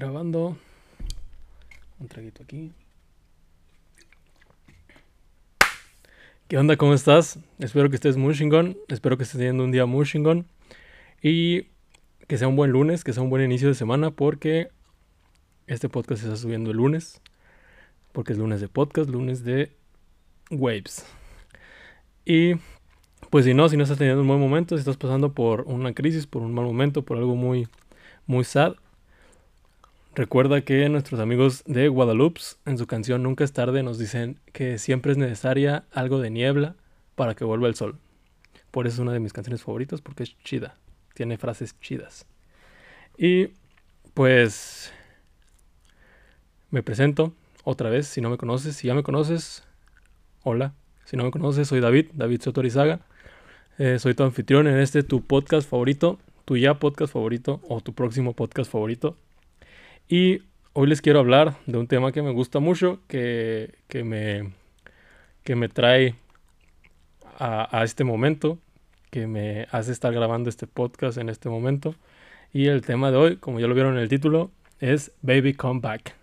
grabando. Un traguito aquí. ¿Qué onda? ¿Cómo estás? Espero que estés muy chingón. Espero que estés teniendo un día muy chingón. Y que sea un buen lunes, que sea un buen inicio de semana, porque este podcast se está subiendo el lunes. Porque es lunes de podcast, lunes de Waves. Y pues si no, si no estás teniendo un buen momento, si estás pasando por una crisis, por un mal momento, por algo muy, muy sad, recuerda que nuestros amigos de Guadalupe en su canción Nunca es tarde nos dicen que siempre es necesaria algo de niebla para que vuelva el sol. Por eso es una de mis canciones favoritas porque es chida, tiene frases chidas. Y pues me presento otra vez, si no me conoces, si ya me conoces, hola. Si no me conoces, soy David, David Sotorizaga. Eh, soy tu anfitrión en este tu podcast favorito, tu ya podcast favorito o tu próximo podcast favorito. Y hoy les quiero hablar de un tema que me gusta mucho, que, que me, que me trae a, a, este momento, que me hace estar grabando este podcast en este momento. Y el tema de hoy, como ya lo vieron en el título, es Baby Come Back.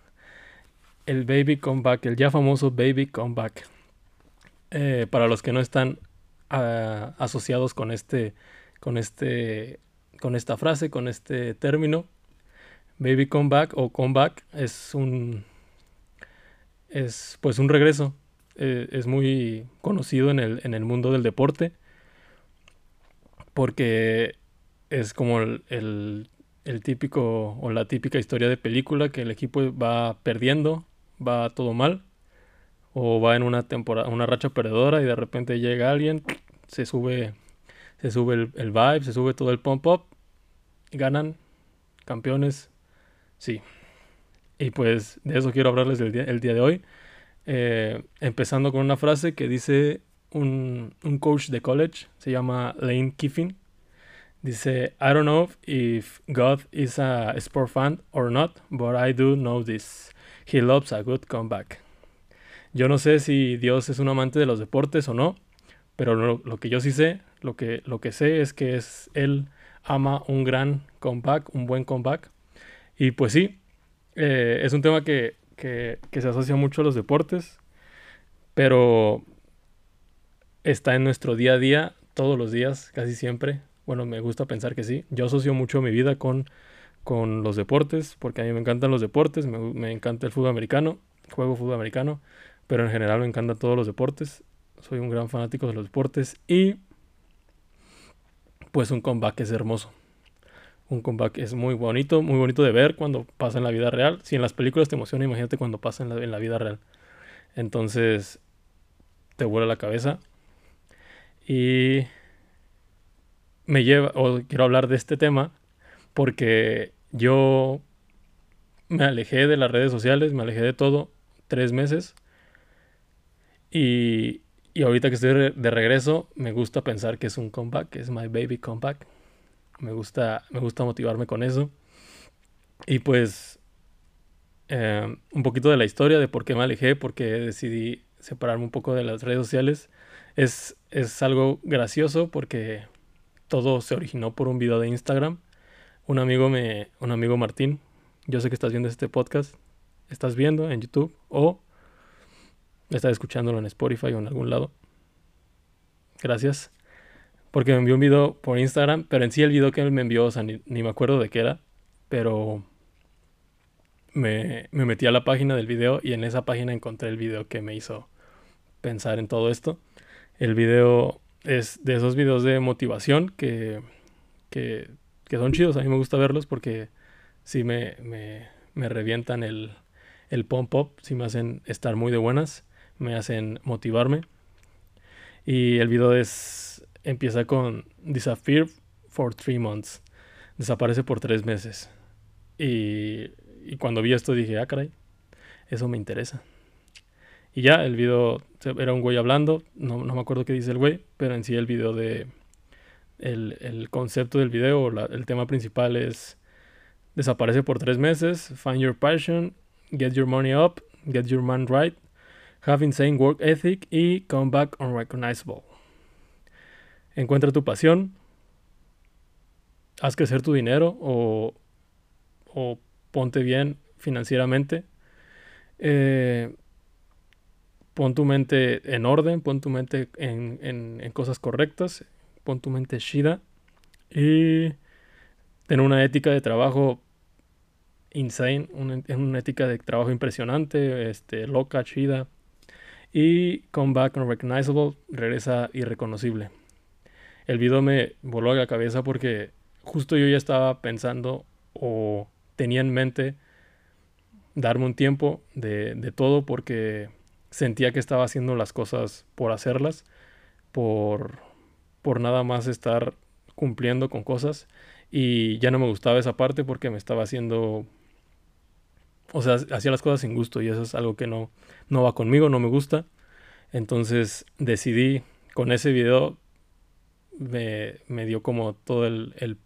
El Baby Come Back, el ya famoso Baby Come Back. Eh, para los que no están uh, asociados con este, con este, con esta frase, con este término, baby comeback o comeback es un, es pues un regreso. Eh, es muy conocido en el, en el mundo del deporte porque es como el, el, típico o la típica historia de película que el equipo va perdiendo, va todo mal o va en una temporada, una racha perdedora y de repente llega alguien, se sube, se sube el, el vibe, se sube todo el pump up, ganan, campeones, sí. Y pues de eso quiero hablarles el día, el día de hoy. Eh, empezando con una frase que dice un, un, coach de college, se llama Lane Kiffin. Dice, I don't know if God is a sport fan or not, but I do know this. He loves a good comeback. Yo no sé si Dios es un amante de los deportes o no, pero lo, lo, que yo sí sé, lo que, lo que sé es que es, Él ama un gran comeback, un buen comeback. Y pues sí, eh, es un tema que, que, se asocia mucho a los deportes, pero está en nuestro día a día, todos los días, casi siempre. Bueno, me gusta pensar que sí. Yo asocio mucho mi vida con, con los deportes, porque a mí me encantan los deportes, me, me encanta el fútbol americano, juego fútbol americano, pero en general me encantan todos los deportes. Soy un gran fanático de los deportes y pues un comeback es hermoso. Un comeback es muy bonito, muy bonito de ver cuando pasa en la vida real. Si en las películas te emociona, imagínate cuando pasa en la, en la vida real. Entonces te vuela la cabeza. Y me lleva, o quiero hablar de este tema porque yo me alejé de las redes sociales, me alejé de todo tres meses y, y ahorita que estoy de regreso, me gusta pensar que es un comeback, que es my baby comeback. Me gusta, me gusta motivarme con eso. Y pues, eh, un poquito de la historia de por qué me alejé, por qué decidí separarme un poco de las redes sociales. Es, es algo gracioso porque todo se originó por un video de Instagram. Un amigo, me, un amigo Martín, yo sé que estás viendo este podcast, estás viendo en YouTube o estás escuchándolo en Spotify o en algún lado. Gracias. Porque me envió un video por Instagram, pero en sí el video que él me envió, o sea, ni, ni me acuerdo de qué era, pero me, me, metí a la página del video y en esa página encontré el video que me hizo pensar en todo esto. El video es de esos videos de motivación que, que, que son chidos, a mí me gusta verlos porque sí me, me, me revientan el, el pump up, sí me hacen estar muy de buenas me hacen motivarme. Y el video es empieza con Disappear for three months. Desaparece por tres meses. Y, cuando vi esto dije, ah, caray, eso me interesa. Y ya, el video era un güey hablando, no, no me acuerdo qué dice el güey, pero en sí el video de... El, el concepto del video, el tema principal es desaparece por tres meses, find your passion, get your money up, get your man right, Have Insane Work Ethic y Come Back Unrecognizable. Encuentra tu pasión, haz crecer tu dinero o, ponte bien financieramente. Eh, pon tu mente en orden, pon tu mente en, en, cosas correctas, pon tu mente shida y ten una ética de trabajo insane, una, una ética de trabajo impresionante, este, loca, chida. Y come back unrecognizable, regresa irreconocible. El video me voló a la cabeza porque justo yo ya estaba pensando o tenía en mente darme un tiempo de, de todo porque sentía que estaba haciendo las cosas por hacerlas, por, por nada más estar cumpliendo con cosas y ya no me gustaba esa parte porque me estaba haciendo o sea, hacía las cosas sin gusto y eso es algo que no, no va conmigo, no me gusta. Entonces decidí con ese video, me, me dio como todo el, el,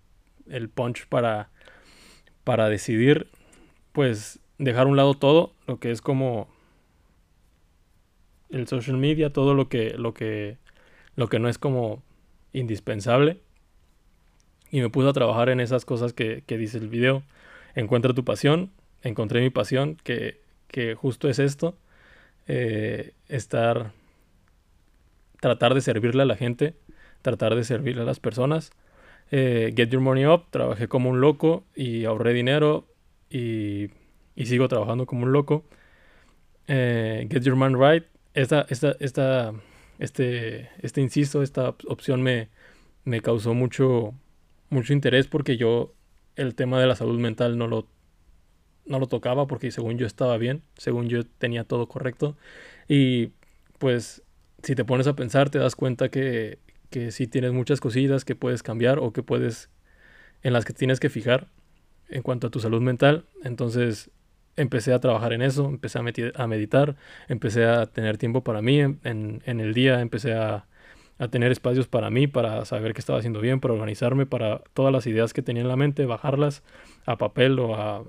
el, punch para, para decidir, pues dejar a un lado todo, lo que es como el social media, todo lo que, lo que, lo que no es como indispensable. Y me puse a trabajar en esas cosas que, que dice el video. Encuentra tu pasión, encontré mi pasión, que, justo es esto, eh, estar, tratar de servirle a la gente, tratar de servirle a las personas. Eh, get Your Money Up, trabajé como un loco y ahorré dinero y, sigo trabajando como un loco. Eh, get Your Man Right, esta, esta, esta, este, este inciso, esta opción me, me causó mucho, mucho interés porque yo el tema de la salud mental no lo no lo tocaba porque según yo estaba bien, según yo tenía todo correcto. Y pues si te pones a pensar te das cuenta que, que sí tienes muchas cosillas que puedes cambiar o que puedes, en las que tienes que fijar en cuanto a tu salud mental. Entonces empecé a trabajar en eso, empecé a, a meditar, empecé a tener tiempo para mí en, en, el día, empecé a, a, tener espacios para mí, para saber qué estaba haciendo bien, para organizarme, para todas las ideas que tenía en la mente, bajarlas a papel o a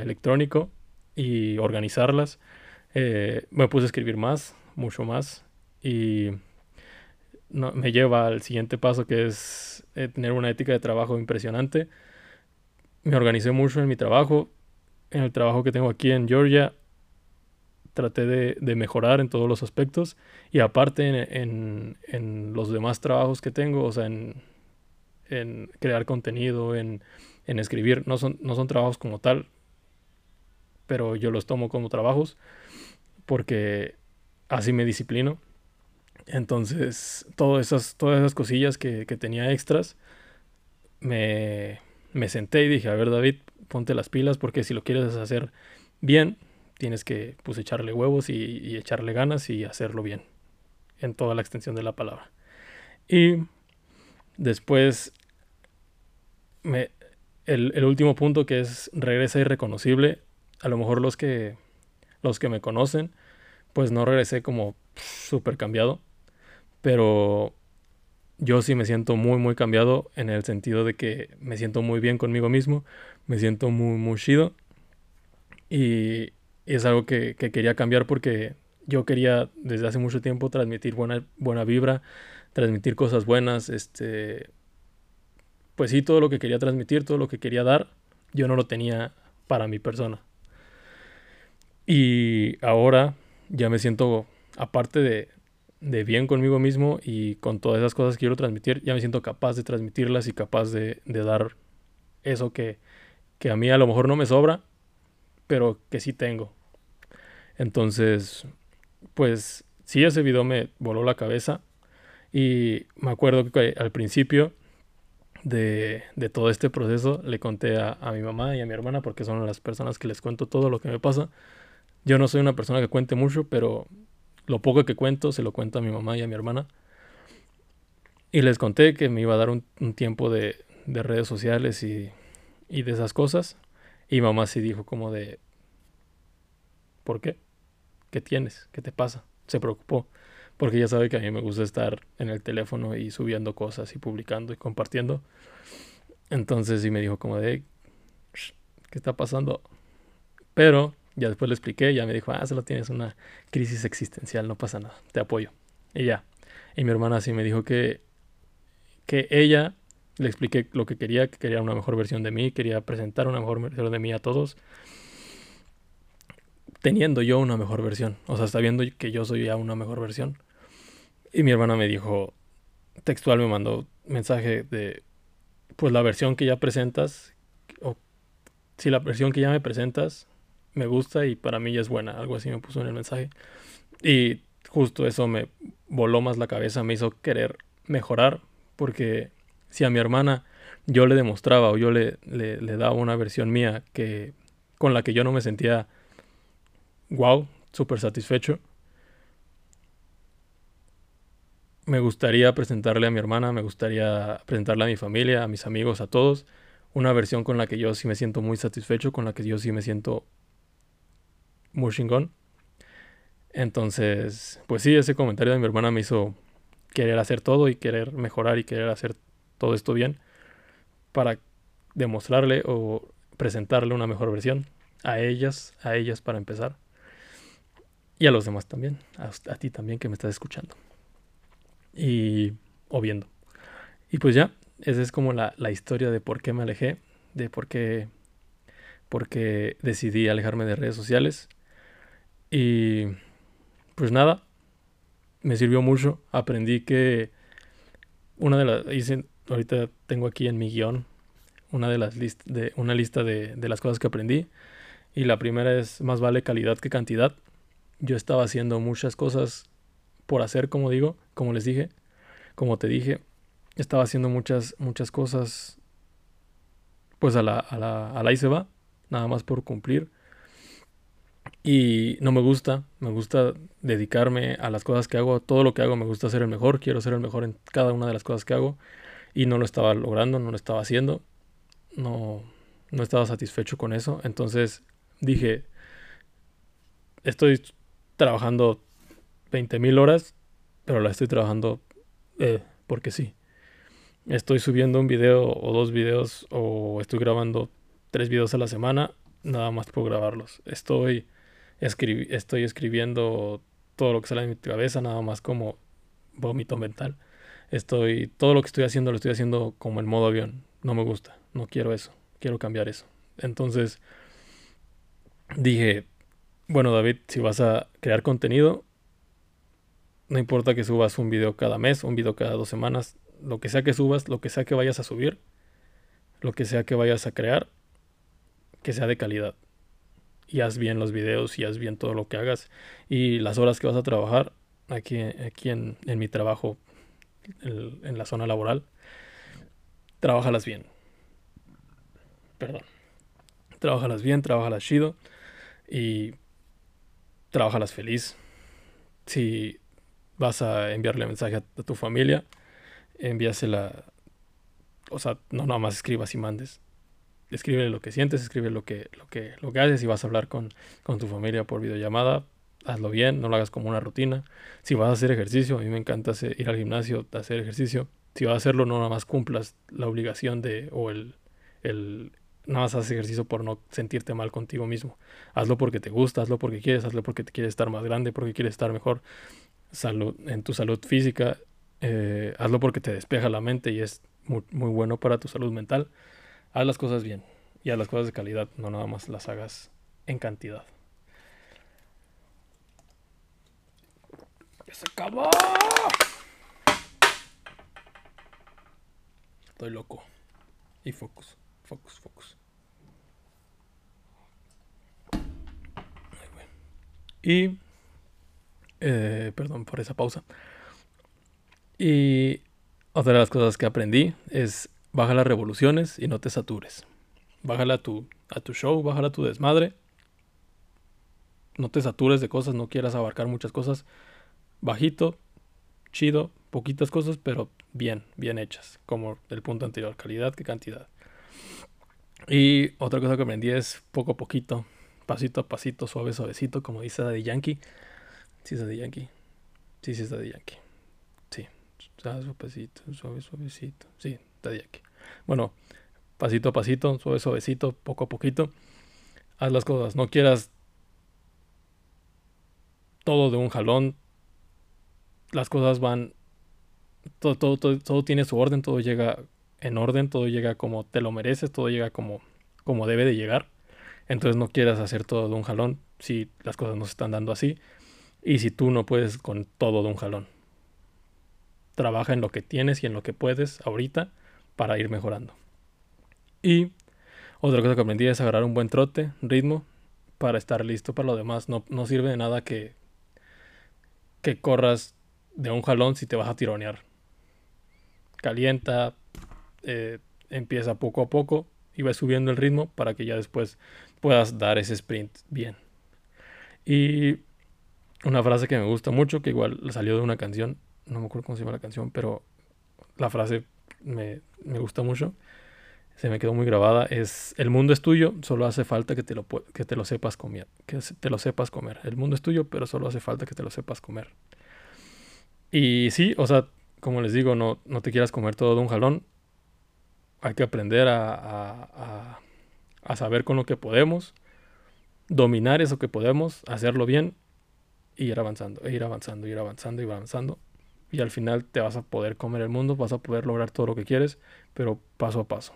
electrónico y organizarlas. Eh, me puse a escribir más, mucho más, y no, me lleva al siguiente paso que es eh, tener una ética de trabajo impresionante. Me organicé mucho en mi trabajo, en el trabajo que tengo aquí en Georgia. Traté de, mejorar en todos los aspectos y aparte en, en, los demás trabajos que tengo, o sea, en, en crear contenido, en, en escribir. No son, no son trabajos como tal, pero yo los tomo como trabajos porque así me disciplino. Entonces, todas esas, todas esas cosillas que, tenía extras, me, me senté y dije, a ver David, ponte las pilas porque si lo quieres hacer bien, tienes que pues, echarle huevos y, echarle ganas y hacerlo bien, en toda la extensión de la palabra. Y después me, el, último punto que es regresa irreconocible. A lo mejor los que, los que me conocen, pues no regresé como súper cambiado. Pero yo sí me siento muy, muy cambiado en el sentido de que me siento muy bien conmigo mismo. Me siento muy, muy chido. Y, es algo que, que, quería cambiar porque yo quería desde hace mucho tiempo transmitir buena, buena vibra, transmitir cosas buenas, este, pues sí, todo lo que quería transmitir, todo lo que quería dar, yo no lo tenía para mi persona. Y ahora ya me siento, aparte de, de bien conmigo mismo y con todas esas cosas que quiero transmitir, ya me siento capaz de transmitirlas y capaz de, de dar eso que, que a mí a lo mejor no me sobra, pero que sí tengo. Entonces, pues sí, ese video me voló la cabeza y me acuerdo que al principio de, todo este proceso le conté a, mi mamá y a mi hermana porque son las personas que les cuento todo lo que me pasa. Yo no soy una persona que cuente mucho, pero lo poco que cuento se lo cuento a mi mamá y a mi hermana. Y les conté que me iba a dar un, tiempo de, redes sociales y, y, de esas cosas. Y mamá sí dijo como de, ¿por qué? ¿Qué tienes? ¿Qué te pasa? Se preocupó porque ya sabe que a mí me gusta estar en el teléfono y subiendo cosas y publicando y compartiendo. Entonces sí me dijo como de, ¿qué está pasando? Pero ya después le expliqué, ya me dijo, ah, solo tienes una crisis existencial, no pasa nada, te apoyo. Y ya. Y mi hermana sí me dijo que, que ella Le expliqué lo que quería, que quería una mejor versión de mí, quería presentar una mejor versión de mí a todos. Teniendo yo una mejor versión, o sea, sabiendo que yo soy ya una mejor versión. Y mi hermana me dijo, textual me mandó mensaje de, pues la versión que ya presentas, o si la versión que ya me presentas me gusta y para mí ya es buena, algo así me puso en el mensaje. Y justo eso me voló más la cabeza, me hizo querer mejorar, porque si a mi hermana yo le demostraba o yo le, le, daba una versión mía que con la que yo no me sentía wow, súper satisfecho, me gustaría presentarle a mi hermana, me gustaría presentarle a mi familia, a mis amigos, a todos, una versión con la que yo sí me siento muy satisfecho, con la que yo sí me siento muy chingón. Entonces, pues sí, ese comentario de mi hermana me hizo querer hacer todo y querer mejorar y querer hacer todo esto bien para demostrarle o presentarle una mejor versión a ellas, a ellas para empezar. Y a los demás también, a, ti también que me estás escuchando. Y o viendo. Y pues ya, esa es como la, la historia de por qué me alejé, de por qué, por qué decidí alejarme de redes sociales. Y pues nada, me sirvió mucho. Aprendí que una de las, ahorita tengo aquí en mi guion una de las de una lista de, de las cosas que aprendí. Y la primera es más vale calidad que cantidad. Yo estaba haciendo muchas cosas por hacer, como digo, como les dije, como te dije, estaba haciendo muchas, muchas cosas, pues a la, a la, a la y se va, nada más por cumplir. Y no me gusta, me gusta dedicarme a las cosas que hago, todo lo que hago me gusta ser el mejor, quiero ser el mejor en cada una de las cosas que hago y no lo estaba logrando, no lo estaba haciendo, no, no estaba satisfecho con eso, entonces dije, estoy trabajando 20.000 horas, pero la estoy trabajando eh, porque sí. Estoy subiendo un video o dos videos o estoy grabando tres videos a la semana, nada más por grabarlos. Estoy estoy escribiendo todo lo que sale de mi cabeza, nada más como vómito mental. Estoy, todo lo que estoy haciendo lo estoy haciendo como en modo avión. No me gusta, no quiero eso, quiero cambiar eso. Entonces dije, bueno David, si vas a crear contenido, no importa que subas un video cada mes, un video cada dos semanas, lo que sea que subas, lo que sea que vayas a subir, lo que sea que vayas a crear, que sea de calidad y haz bien los videos y haz bien todo lo que hagas y las horas que vas a trabajar aquí, aquí en, mi trabajo en, la zona laboral, trabajalas bien. Perdón. Trabajalas bien, trabajalas chido y trabajalas feliz. Si vas a enviarle mensaje a, a tu familia, envíasela. O sea, no nada más escribas y mandes escribe lo que sientes, escribe lo que, lo que, lo que haces. Si vas a hablar con, con tu familia por videollamada, hazlo bien, no lo hagas como una rutina. Si vas a hacer ejercicio, a mí me encanta ir al gimnasio, hacer ejercicio. Si vas a hacerlo, no nada más cumplas la obligación de, o el, el, nada más haces ejercicio por no sentirte mal contigo mismo. Hazlo porque te gusta, hazlo porque quieres, hazlo porque te quieres estar más grande, porque quieres estar mejor salud, en tu salud física. Eh, hazlo porque te despeja la mente y es muy, muy bueno para tu salud mental haz las cosas bien y haz las cosas de calidad, no nada más las hagas en cantidad. ¡Ya se acabó! Estoy loco. Y focus, focus, focus. Y, eh, perdón por esa pausa. Y otra de las cosas que aprendí es baja las revoluciones y no te satures. Bájala a tu, a tu show, bájala a tu desmadre. No te satures de cosas, no quieras abarcar muchas cosas. Bajito, chido, poquitas cosas, pero bien, bien hechas. Como el punto anterior, calidad que cantidad. Y otra cosa que aprendí es poco a poquito, pasito a pasito, suave, suavecito, como dice Daddy Yankee. Sí es Daddy Yankee. Sí, sí es Daddy Yankee. Sí. Suavecito, suave, suavecito. Sí, Bueno, pasito a pasito, suave, suavecito, poco a poquito. Haz las cosas. No quieras todo de un jalón. Las cosas van. Todo, todo, todo, tiene su orden, todo llega en orden, todo llega como te lo mereces, todo llega como, como debe de llegar. Entonces no quieras hacer todo de un jalón si las cosas no se están dando así y si tú no puedes con todo de un jalón. Trabaja en lo que tienes y en lo que puedes ahorita para ir mejorando. Y otra cosa que aprendí es agarrar un buen trote, ritmo, para estar listo para lo demás. No, no sirve de nada que, que corras de un jalón si te vas a tironear. Calienta, eh, empieza poco a poco y va subiendo el ritmo para que ya después puedas dar ese sprint bien. Y una frase que me gusta mucho, que igual salió de una canción, no me acuerdo cómo se llama la canción, pero la frase me, me gusta mucho, se me quedó muy grabada, es el mundo es tuyo, solo hace falta que te lo, que te lo sepas comer, que te lo sepas comer. El mundo es tuyo, pero solo hace falta que te lo sepas comer. Y sí, o sea, como les digo, no, no te quieras comer todo de un jalón. Hay que aprender a, a, a saber con lo que podemos, dominar eso que podemos, hacerlo bien y ir avanzando, e ir avanzando, ir avanzando, ir avanzando. Y al final te vas a poder comer el mundo, vas a poder lograr todo lo que quieres, pero paso a paso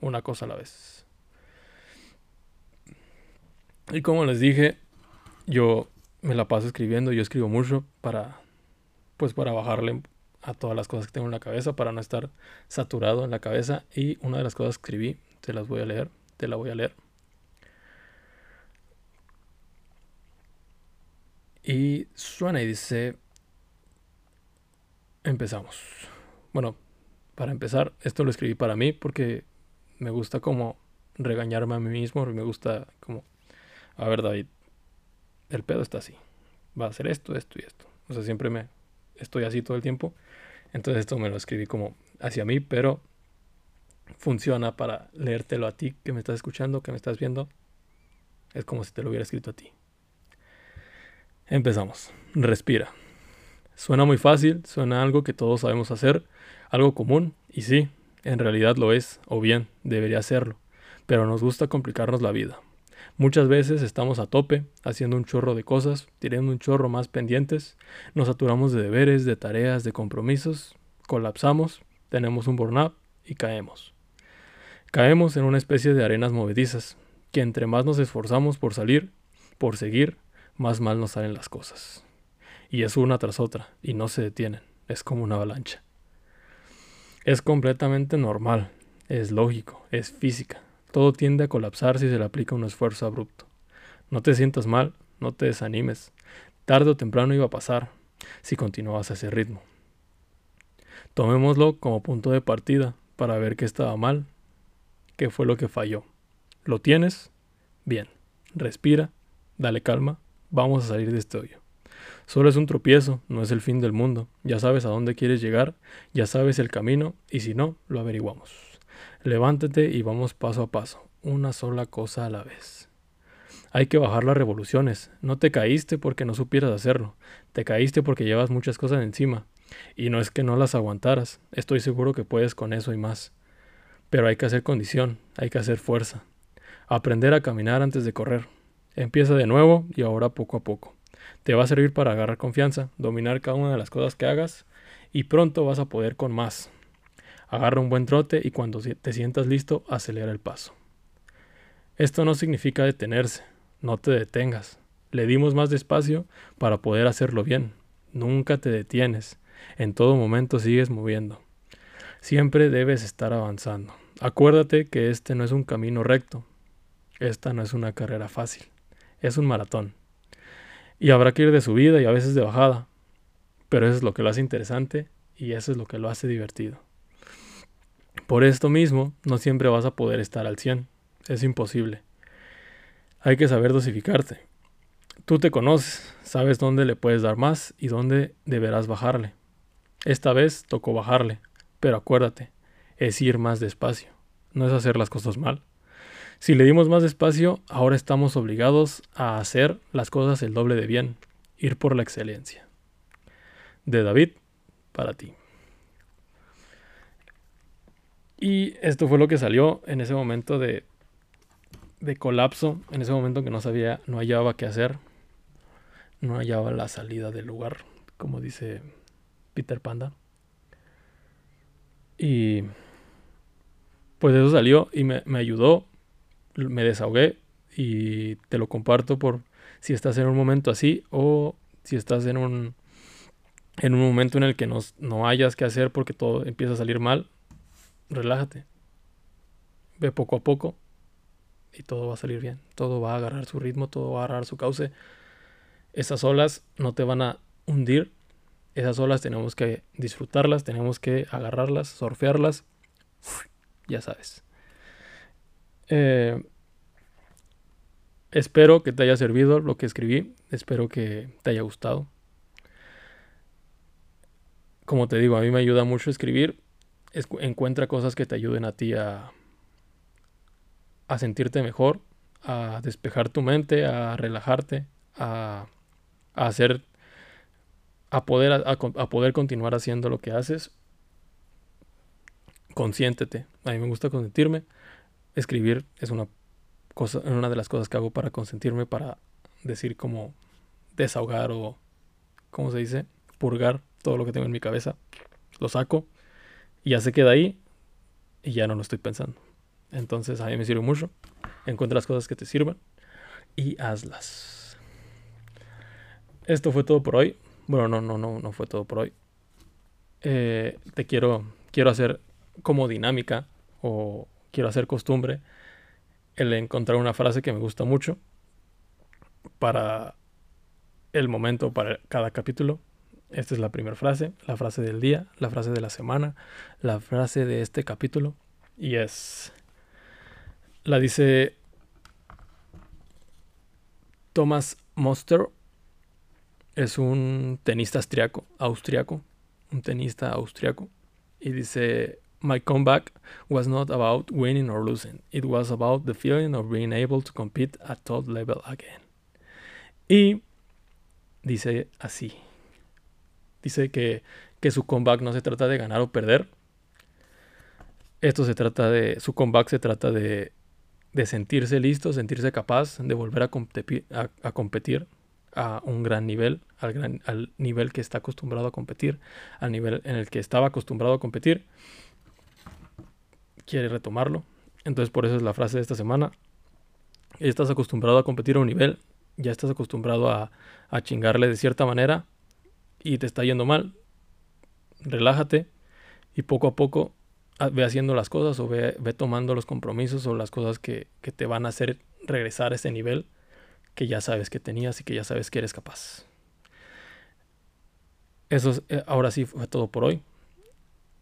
una cosa a la vez. Y como les dije, yo me la paso escribiendo, yo escribo mucho para, pues para bajarle a todas las cosas que tengo en la cabeza, para no estar saturado en la cabeza. Y una de las cosas que escribí, te las voy a leer, te la voy a leer. Y suena y dice, empezamos. Bueno, para empezar, esto lo escribí para mí porque me gusta como regañarme a mí mismo, me gusta como, a ver David, el pedo está así, va a hacer esto, esto y esto. O sea, siempre me estoy así todo el tiempo. Entonces esto me lo escribí como hacia mí, pero funciona para leértelo a ti que me estás escuchando, que me estás viendo. Es como si te lo hubiera escrito a ti. Empezamos. Respira. Suena muy fácil, suena algo que todos sabemos hacer, algo común, y sí, en realidad lo es, o bien, debería serlo, pero nos gusta complicarnos la vida. Muchas veces estamos a tope, haciendo un chorro de cosas, tirando un chorro más pendientes, nos saturamos de deberes, de tareas, de compromisos, colapsamos, tenemos un burnout y caemos. Caemos en una especie de arenas movedizas, que entre más nos esforzamos por salir, por seguir, más mal nos salen las cosas. Y es una tras otra, y no se detienen, es como una avalancha. Es completamente normal, es lógico, es física. Todo tiende a colapsar si se le aplica un esfuerzo abrupto. No te sientas mal, no te desanimes. Tarde o temprano iba a pasar si continuabas a ese ritmo. Tomémoslo como punto de partida para ver qué estaba mal, qué fue lo que falló. ¿Lo tienes? Bien. Respira, dale calma, vamos a salir de este hoyo. Solo es un tropiezo, no es el fin del mundo. Ya sabes a dónde quieres llegar, ya sabes el camino y si no, lo averiguamos. Levántate y vamos paso a paso, una sola cosa a la vez. Hay que bajar las revoluciones. No te caíste porque no supieras hacerlo. Te caíste porque llevas muchas cosas encima. Y no es que no las aguantaras. Estoy seguro que puedes con eso y más. Pero hay que hacer condición, hay que hacer fuerza. Aprender a caminar antes de correr. Empieza de nuevo y ahora poco a poco. Te va a servir para agarrar confianza, dominar cada una de las cosas que hagas y pronto vas a poder con más. Agarra un buen trote y cuando te sientas listo, acelera el paso. Esto no significa detenerse, no te detengas. Le dimos más despacio para poder hacerlo bien. Nunca te detienes, en todo momento sigues moviendo. Siempre debes estar avanzando. Acuérdate que este no es un camino recto, esta no es una carrera fácil, es un maratón. Y habrá que ir de subida y a veces de bajada. Pero eso es lo que lo hace interesante y eso es lo que lo hace divertido. Por esto mismo, no siempre vas a poder estar al 100. Es imposible. Hay que saber dosificarte. Tú te conoces, sabes dónde le puedes dar más y dónde deberás bajarle. Esta vez tocó bajarle, pero acuérdate, es ir más despacio, no es hacer las cosas mal. Si le dimos más espacio, ahora estamos obligados a hacer las cosas el doble de bien, ir por la excelencia. De David, para ti. Y esto fue lo que salió en ese momento de, de colapso, en ese momento que no sabía, no hallaba qué hacer, no hallaba la salida del lugar, como dice Peter Panda. Y pues eso salió y me, me ayudó, me desahogué y te lo comparto por si estás en un momento así o si estás en un, en un momento en el que no, no hayas que hacer porque todo empieza a salir mal, relájate. Ve poco a poco y todo va a salir bien. Todo va a agarrar su ritmo, todo va a agarrar su cauce. Esas olas no te van a hundir. Esas olas tenemos que disfrutarlas, tenemos que agarrarlas, surfearlas. ya sabes. Eh, Espero que te haya servido lo que escribí. Espero que te haya gustado. Como te digo, a mí me ayuda mucho escribir. encuentra cosas que te ayuden a ti a, a sentirte mejor, a despejar tu mente, a relajarte, a, hacer, a poder, a poder continuar haciendo lo que haces. Consiéntete. A mí me gusta consentirme. Escribir es una cosa, una de las cosas que hago para consentirme, para decir como desahogar o, ¿cómo se dice? Purgar todo lo que tengo en mi cabeza. Lo saco y ya se queda ahí y ya no lo estoy pensando. Entonces a mí me sirve mucho. Encuentra las cosas que te sirvan y hazlas. Esto fue todo por hoy. Bueno, no, no, no, no fue todo por hoy. Eh, te quiero, quiero hacer como dinámica o quiero hacer costumbre el encontrar una frase que me gusta mucho para el momento, para cada capítulo. Esta es la primera frase, la frase del día, la frase de la semana, la frase de este capítulo. Y es, la dice Thomas Moster, es un tenista austriaco, austriaco, un tenista austriaco. Y dice, my comeback was not about winning or losing. It was about the feeling of being able to compete at top level again. Y dice así. Dice que, que su comeback no se trata de ganar o perder. Esto se trata de. Su comeback se trata de, de sentirse listo, sentirse capaz de volver a, competir, a, un gran nivel, al nivel que está acostumbrado a competir, al nivel en el que estaba acostumbrado a competir quiere retomarlo. Entonces por eso es la frase de esta semana. Estás acostumbrado a competir a un nivel, ya estás acostumbrado a, a chingarle de cierta manera y te está yendo mal. Relájate y poco a poco ah, ve haciendo las cosas o ve, ve tomando los compromisos o las cosas que, que, te van a hacer regresar a ese nivel que ya sabes que tenías y que ya sabes que eres capaz. Eso eh, ahora sí fue todo por hoy.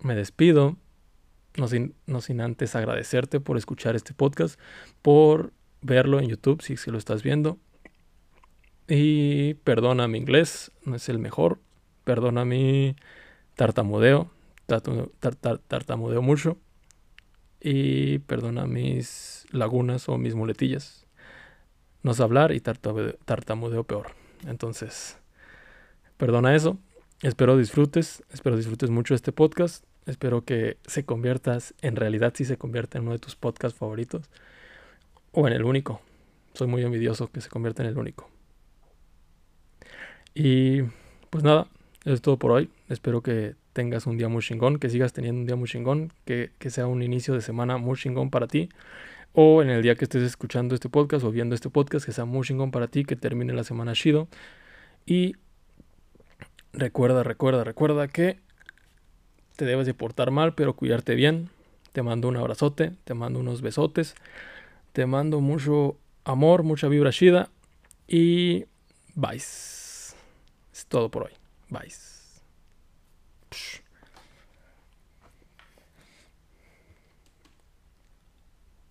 Me despido no sin, no sin antes agradecerte por escuchar este podcast, por verlo en YouTube si, lo estás viendo. Y perdona mi inglés, no es el mejor. Perdona mi tartamudeo, tartamudeo mucho. Y perdona mis lagunas o mis muletillas. No sé hablar y tartamudeo peor. Entonces, perdona eso. Espero disfrutes, espero disfrutes mucho este podcast. Espero que se conviertas, en realidad si se convierta en uno de tus podcasts favoritos o en el único. Soy muy envidioso que se convierta en el único. Y pues nada, eso es todo por hoy. Espero que tengas un día muy chingón, que sigas teniendo un día muy chingón, que, que sea un inicio de semana muy chingón para ti. O en el día que estés escuchando este podcast o viendo este podcast, que sea muy chingón para ti, que termine la semana chido. Y recuerda, recuerda, recuerda que te debes de portar mal, pero cuidarte bien. Te mando un abrazote, te mando unos besotes, te mando mucho amor, mucha vibra chida y bye. Es todo por hoy. Bye.